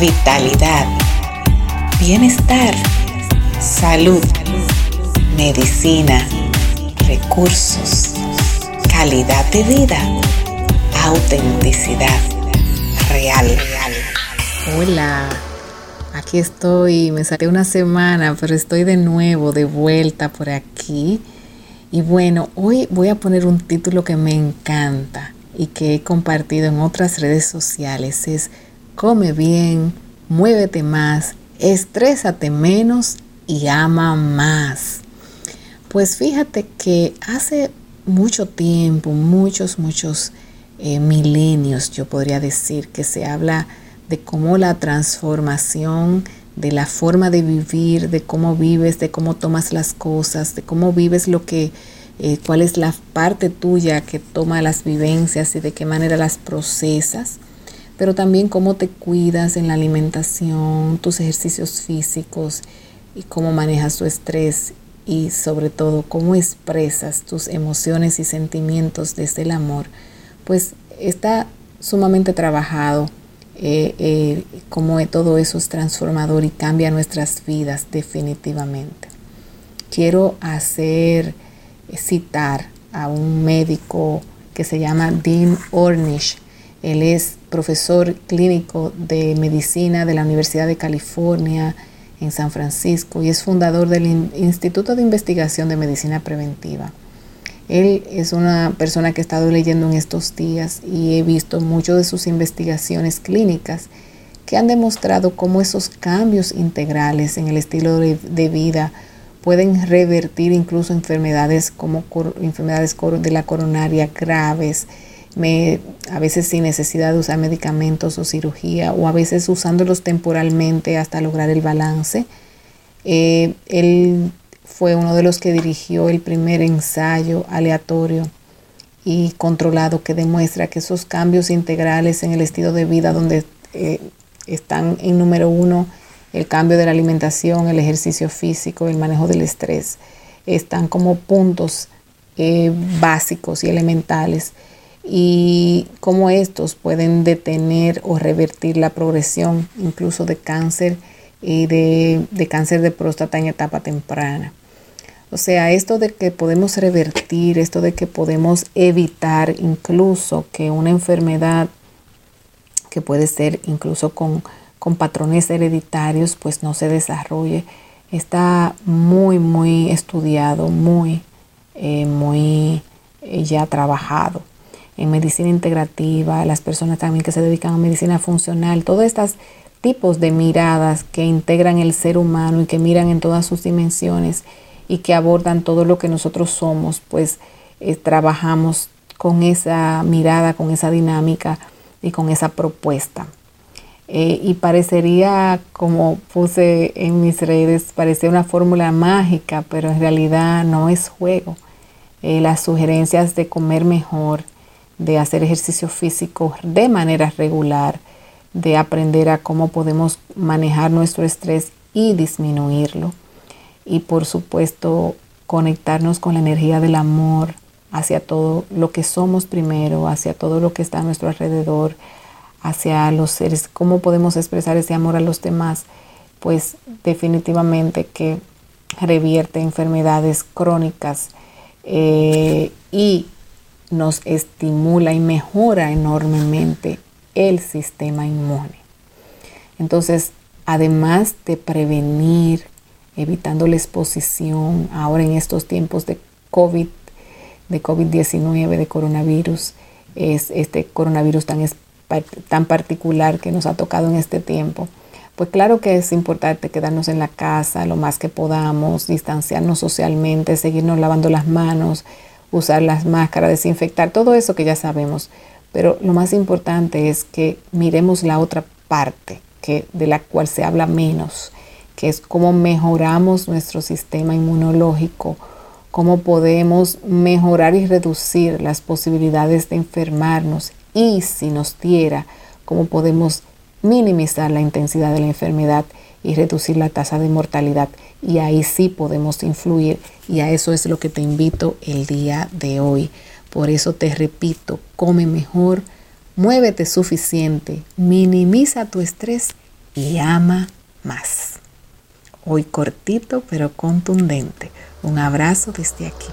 vitalidad, bienestar, salud, medicina, recursos, calidad de vida, autenticidad real. Hola, aquí estoy, me salí una semana, pero estoy de nuevo, de vuelta por aquí. Y bueno, hoy voy a poner un título que me encanta y que he compartido en otras redes sociales. Es come bien, muévete más, estrésate menos y ama más. Pues fíjate que hace mucho tiempo, muchos, muchos eh, milenios, yo podría decir, que se habla de cómo la transformación de la forma de vivir, de cómo vives, de cómo tomas las cosas, de cómo vives lo que, eh, cuál es la parte tuya que toma las vivencias y de qué manera las procesas pero también cómo te cuidas en la alimentación, tus ejercicios físicos y cómo manejas tu estrés y sobre todo cómo expresas tus emociones y sentimientos desde el amor, pues está sumamente trabajado eh, eh, cómo todo eso es transformador y cambia nuestras vidas definitivamente. Quiero hacer citar a un médico que se llama Dean Ornish. Él es profesor clínico de medicina de la Universidad de California en San Francisco y es fundador del Instituto de Investigación de Medicina Preventiva. Él es una persona que he estado leyendo en estos días y he visto muchas de sus investigaciones clínicas que han demostrado cómo esos cambios integrales en el estilo de, vida pueden revertir incluso enfermedades como enfermedades de la coronaria graves, me, a veces sin necesidad de usar medicamentos o cirugía, o a veces usándolos temporalmente hasta lograr el balance. Eh, él fue uno de los que dirigió el primer ensayo aleatorio y controlado que demuestra que esos cambios integrales en el estilo de vida donde eh, están en número uno el cambio de la alimentación, el ejercicio físico, el manejo del estrés, están como puntos eh, básicos y elementales y cómo estos pueden detener o revertir la progresión incluso de cáncer y de, cáncer de próstata en etapa temprana. O sea, esto de que podemos revertir, esto de que podemos evitar incluso que una enfermedad que puede ser incluso con, patrones hereditarios, pues no se desarrolle, está muy, muy estudiado, muy, eh, muy eh, ya trabajado en medicina integrativa, las personas también que se dedican a medicina funcional, todos estos tipos de miradas que integran el ser humano y que miran en todas sus dimensiones y que abordan todo lo que nosotros somos, pues eh, trabajamos con esa mirada, con esa dinámica y con esa propuesta. Eh, y parecería, como puse en mis redes, parecía una fórmula mágica, pero en realidad no es juego. Eh, las sugerencias de comer mejor, de hacer ejercicio físico de manera regular, de aprender a cómo podemos manejar nuestro estrés y disminuirlo. Y por supuesto, conectarnos con la energía del amor hacia todo lo que somos primero, hacia todo lo que está a nuestro alrededor, hacia los seres, cómo podemos expresar ese amor a los demás, pues definitivamente que revierte enfermedades crónicas eh, y nos estimula y mejora enormemente el sistema inmune. Entonces, además de prevenir, evitando la exposición ahora en estos tiempos de COVID, de COVID-19, de coronavirus, es este coronavirus tan, tan particular que nos ha tocado en este tiempo. Pues claro que es importante quedarnos en la casa lo más que podamos, distanciarnos socialmente, seguirnos lavando las manos, usar las máscaras, desinfectar, todo eso que ya sabemos. Pero lo más importante es que miremos la otra parte, que, de la cual se habla menos, que es cómo mejoramos nuestro sistema inmunológico, cómo podemos mejorar y reducir las posibilidades de enfermarnos y si nos diera, cómo podemos minimizar la intensidad de la enfermedad y reducir la tasa de mortalidad. Y ahí sí podemos influir y a eso es lo que te invito el día de hoy. Por eso te repito, come mejor, muévete suficiente, minimiza tu estrés y ama más. Hoy cortito pero contundente. Un abrazo desde aquí.